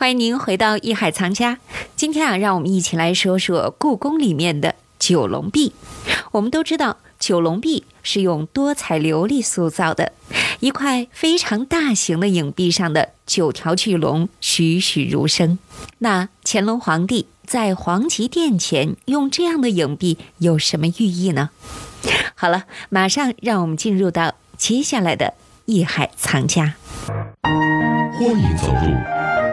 欢迎您回到《艺海藏家》。今天啊，让我们一起来说说故宫里面的九龙壁。我们都知道，九龙壁是用多彩琉璃塑造的，一块非常大型的影壁上的九条巨龙栩栩如生。那乾隆皇帝在皇极殿前用这样的影壁有什么寓意呢？好了，马上让我们进入到接下来的《艺海藏家》。欢迎走入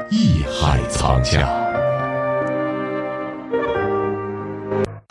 艺海藏家。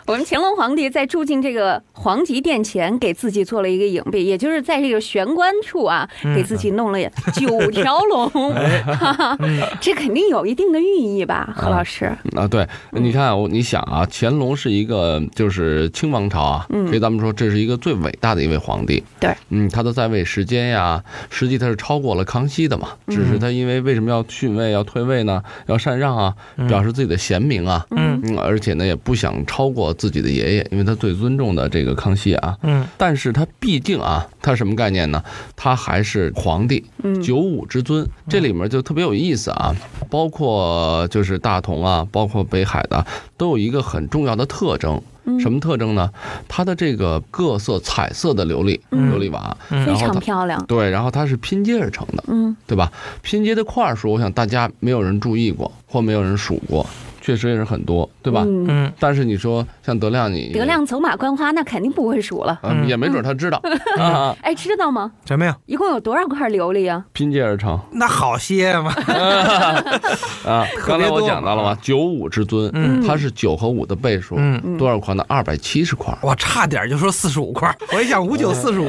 我们乾隆皇帝在住进这个皇极殿前，给自己做了一个影壁，也就是在这个玄关处啊，给自己弄了 九条龙，哈哈，这肯定有一定的寓意吧，何老师？啊，对，你看，我你想啊，乾隆是一个就是清王朝啊，所以咱们说这是一个最伟大的一位皇帝。对，嗯，他的在位时间呀，实际他是超过了康熙的嘛，只是他因为为什么要逊位要退位呢？要禅让啊，表示自己的贤明啊，嗯，而且呢也不想超过。自己的爷爷，因为他最尊重的这个康熙啊，嗯，但是他毕竟啊，他什么概念呢？他还是皇帝，九五之尊，这里面就特别有意思啊。包括就是大同啊，包括北海的，都有一个很重要的特征，什么特征呢？它的这个各色彩色的琉璃琉璃瓦，非常漂亮。对，然后它是拼接而成的，嗯，对吧？拼接的块数，我想大家没有人注意过，或没有人数过。确实也是很多，对吧？嗯，但是你说像德亮，你德亮走马观花，那肯定不会数了，嗯也没准他知道。啊 哎，知道吗？什么呀？一共有多少块琉璃啊？拼接而成，那好些嘛。啊，刚才我讲到了吗？九五之尊，它是九和五的倍数，多少块呢？二百七十块。我差点就说四十五块，我一想五九四十五，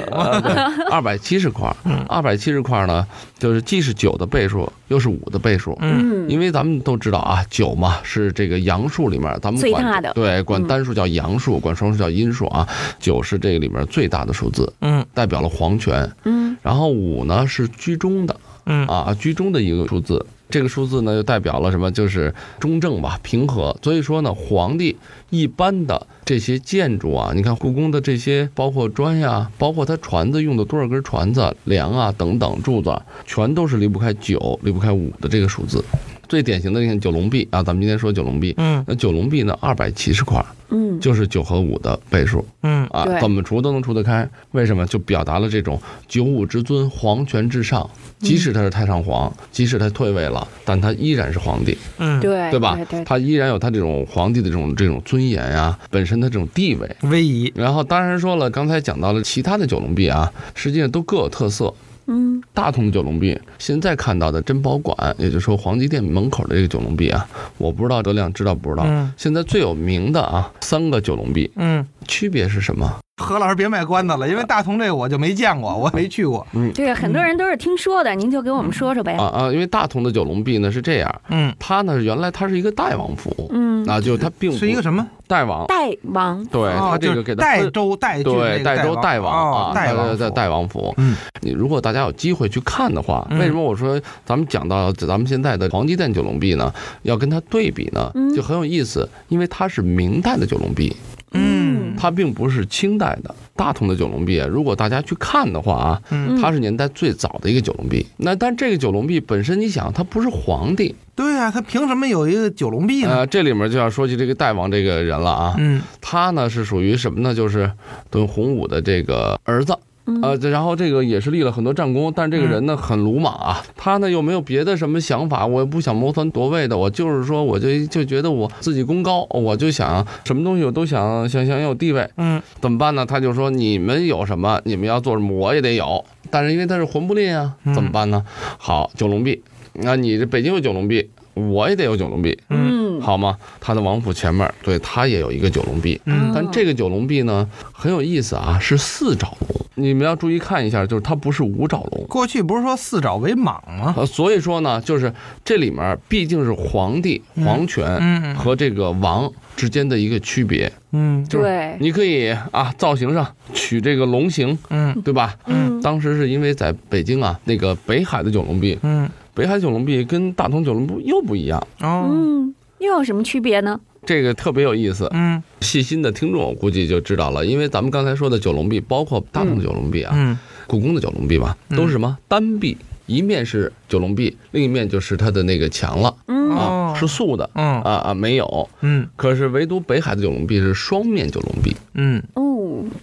二百七十块。二百七十块呢，就是既是九的倍数，又是五的倍数。嗯，因为咱们都知道啊，九嘛是。这个阳数里面，咱们管对管单数叫阳数，管双数叫阴数啊。九是这个里面最大的数字，嗯，代表了皇权，嗯。然后五呢是居中的，嗯啊，居中的一个数字。这个数字呢就代表了什么？就是中正吧，平和。所以说呢，皇帝一般的这些建筑啊，你看故宫的这些，包括砖呀，包括它船子用的多少根船子、梁啊等等柱子，全都是离不开九，离不开五的这个数字。最典型的，你看九龙壁啊，咱们今天说九龙壁，嗯，那九龙壁呢，二百七十块，嗯，就是九和五的倍数，嗯啊，怎么除都能除得开，为什么？就表达了这种九五之尊，皇权至上，即使他是太上皇，即使他退位了，但他依然是皇帝，嗯，对，对吧？他依然有他这种皇帝的这种这种尊严呀，本身的这种地位、威仪。然后当然说了，刚才讲到了其他的九龙壁啊，实际上都各有特色。嗯，大同的九龙壁，现在看到的珍宝馆，也就是说黄极店门口的这个九龙壁啊，我不知道德亮知道不知道？嗯，现在最有名的啊，三个九龙壁，嗯，区别是什么？何老师别卖关子了，因为大同这个我就没见过，我没去过。嗯，对，很多人都是听说的，您就给我们说说呗。啊啊，因为大同的九龙壁呢是这样，嗯，它呢原来它是一个代王府，嗯，啊，就它并不是一个什么代王，代王，对，它这个给代州代对代州代王啊，代王在代王府。嗯，你如果大家有机会去看的话，为什么我说咱们讲到咱们现在的黄鸡殿九龙壁呢？要跟它对比呢，就很有意思，因为它是明代的九龙壁。嗯，它并不是清代的大同的九龙壁。如果大家去看的话啊，它是年代最早的一个九龙壁。那但这个九龙壁本身，你想，它不是皇帝，对呀，他凭什么有一个九龙壁呢？这里面就要说起这个代王这个人了啊。嗯，他呢是属于什么呢？就是等洪武的这个儿子。呃，然后这个也是立了很多战功，但这个人呢很鲁莽啊，他呢又没有别的什么想法，我也不想谋权夺位的，我就是说，我就就觉得我自己功高，我就想什么东西我都想想想有地位，嗯，怎么办呢？他就说你们有什么，你们要做什么，我也得有，但是因为他是魂不吝啊，怎么办呢？好，九龙壁，那你这北京有九龙壁，我也得有九龙壁，嗯，好吗？他的王府前面，对他也有一个九龙壁，嗯，但这个九龙壁呢很有意思啊，是四爪龙。你们要注意看一下，就是它不是五爪龙。过去不是说四爪为蟒吗？呃，所以说呢，就是这里面毕竟是皇帝皇权和这个王之间的一个区别。嗯，对，你可以啊，造型上取这个龙形，嗯，对吧？嗯，当时是因为在北京啊，那个北海的九龙壁，嗯，北海九龙壁跟大同九龙壁又不一样。哦，嗯，又有什么区别呢？这个特别有意思，嗯，细心的听众估计就知道了，因为咱们刚才说的九龙壁，包括大同的九龙壁啊，嗯，故宫的九龙壁嘛，都是什么？单壁，一面是九龙壁，另一面就是它的那个墙了。嗯。啊，哦。是素的。嗯。啊啊，没有。嗯。可是唯独北海的九龙壁是双面九龙壁。嗯。哦，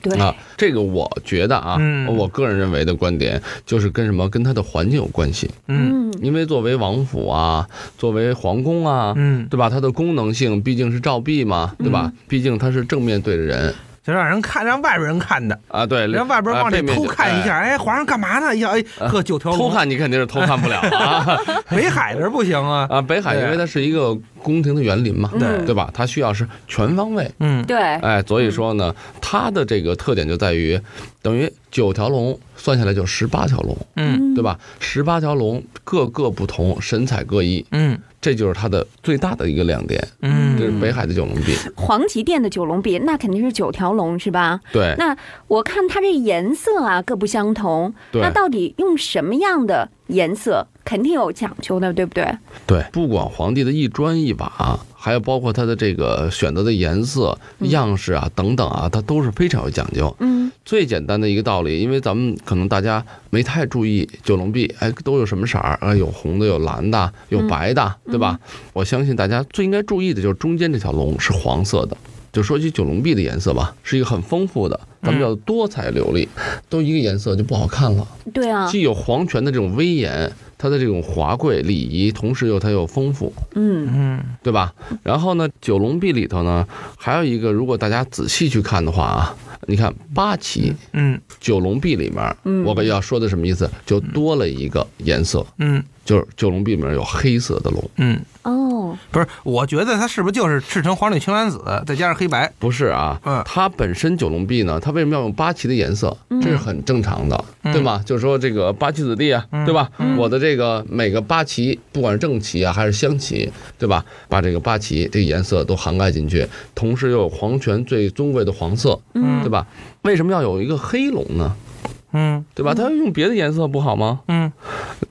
对，啊，这个我觉得啊，嗯我个人认为的观点就是跟什么跟它的环境有关系。嗯因为作为王府啊，作为皇宫啊，嗯，对吧？它的功能性毕竟是照壁嘛，对吧？毕竟它是正面对着人就让人看，让外边人看的，啊，对，让外边往里偷看一下，哎，皇上干嘛呢？哎呀，哎，呵，九条龙偷，看你肯定是偷看不了啊 北海这不行啊。啊！北海因为它是一个宫廷的园林嘛，对。对吧？它需要是全方位，嗯。对，哎，所以说呢，它的这个特点就在于，等于九条龙算下来就十八条龙，嗯。对吧？十八条龙各个不同，神采各异，嗯。这就是它的最大的一个亮点。嗯。这是北海的九龙壁，黄极殿的九龙壁，那肯定是九条龙，是吧？对。那我看它这颜色啊各不相同，对。那到底用什么样的颜色，肯定有讲究的，对不对？对，不管皇帝的一砖一瓦，还有包括他的这个选择的颜色、样式啊等等啊，它都是非常有讲究。嗯最简单的一个道理，因为咱们可能大家没太注意九龙壁，哎，都有什么色儿啊？有红的，有蓝的，有白的，对吧？我相信大家最应该注意的就是中间这条龙是黄色的。就说起九龙壁的颜色吧，是一个很丰富的，咱们叫多彩流丽，都一个颜色就不好看了。对啊，既有皇权的这种威严，它的这种华贵礼仪，同时又它又丰富，嗯。嗯对吧？然后呢，九龙壁里头呢，还有一个，如果大家仔细去看的话啊，你看八旗嗯。九龙壁里面，嗯。我要说的什么意思？就多了一个颜色，嗯。就是九龙壁里面有黑色的龙，嗯，哦，不是，我觉得它是不是就是赤橙黄绿青蓝紫，再加上黑白？不是啊嗯，它本身九龙壁呢，它为什么要用八旗的颜色？这是很正常的，对吗？就是说这个八旗子弟啊，对吧？我的这个每个八旗，不管是正旗啊还是镶旗，对吧？把这个八旗这个颜色都涵盖进去，同时又有皇权最尊贵的黄色，嗯对吧？为什么要有一个黑龙呢？嗯对吧？它用别的颜色不好吗？嗯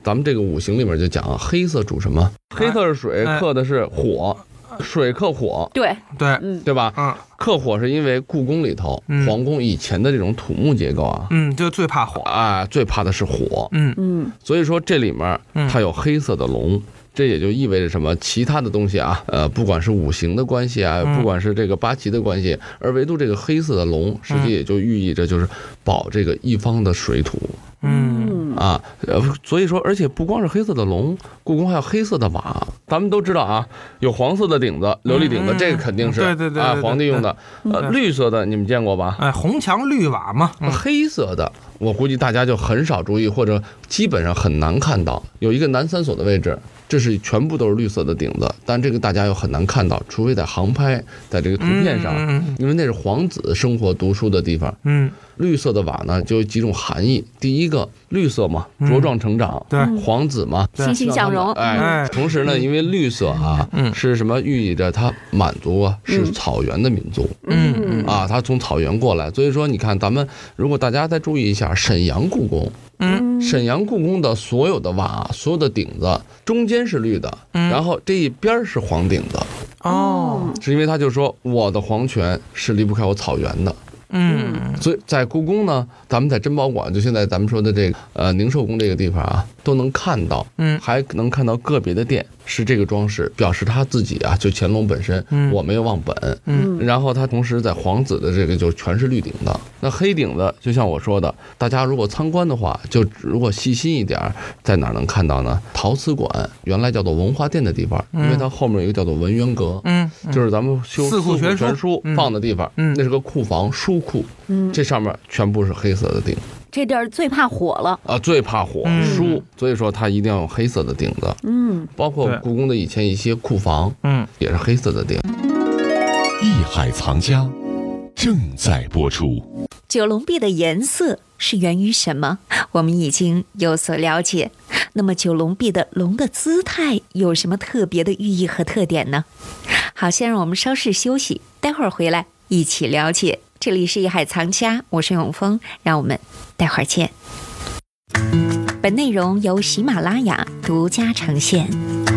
咱们这个五行里面就讲啊，黑色主什么？黑色是水，哎克的是火，水克火，对，对，嗯对吧？嗯克火是因为故宫里头，嗯皇宫以前的这种土木结构啊，嗯，就最怕火。啊，最怕的是火，嗯嗯所以说这里面嗯它有黑色的龙。这也就意味着什么？其他的东西啊，呃，不管是五行的关系啊，嗯不管是这个八旗的关系，而唯独这个黑色的龙，实际也就寓意着就是保这个一方的水土。嗯嗯啊，呃，所以说，而且不光是黑色的龙，故宫还有黑色的瓦。咱们都知道啊，有黄色的顶子，琉璃顶子，嗯这个肯定是对对对啊皇帝用的。呃，绿色的你们见过吧？哎，红墙绿瓦嘛。嗯黑色的，我估计大家就很少注意，或者基本上很难看到。有一个南三所的位置，这是全部都是绿色的顶子，但这个大家又很难看到，除非在航拍，在这个图片上，嗯因为那是皇子生活读书的地方。嗯绿色的瓦呢，就有几种含义。第一个，绿色嘛，茁壮成长，对。皇子嘛，欣欣向荣，哎哎，同时呢，因为绿色啊，嗯。是什么寓意着它满族啊是草原的民族。嗯。嗯。啊，它从草原过来，所以说你看咱们如果大家再注意一下沈阳故宫，嗯。沈阳故宫的所有的瓦、所有的顶子中间是绿的，嗯。然后这一边是黄顶子，哦。是因为他就说我的皇权是离不开我草原的。嗯。所以在故宫呢，咱们在珍宝馆，就现在咱们说的这个呃宁寿宫这个地方啊，都能看到，嗯。还能看到个别的店是这个装饰，表示他自己啊，就乾隆本身，嗯。我没有忘本。嗯。然后他同时在皇子的这个就全是绿顶的，那黑顶的，就像我说的，大家如果参观的话，就如果细心一点儿，在哪儿能看到呢？陶瓷馆原来叫做文化殿的地方，因为它后面有一个叫做文渊阁，嗯，就是咱们修四库全书。放的地方，嗯。那是个库房书库，嗯，这上面全部是黑色的顶这地儿最怕火了，啊，最怕火嗯书，所以说它一定要用黑色的顶子，嗯包括故宫的以前一些库房嗯也是黑色的顶。艺海藏家正在播出。九龙壁的颜色是源于什么？我们已经有所了解。那么九龙壁的龙的姿态有什么特别的寓意和特点呢？好，先让我们稍事休息，待会儿回来一起了解。这里是艺海藏家，我是永峰，让我们待会儿见。本内容由喜马拉雅独家呈现。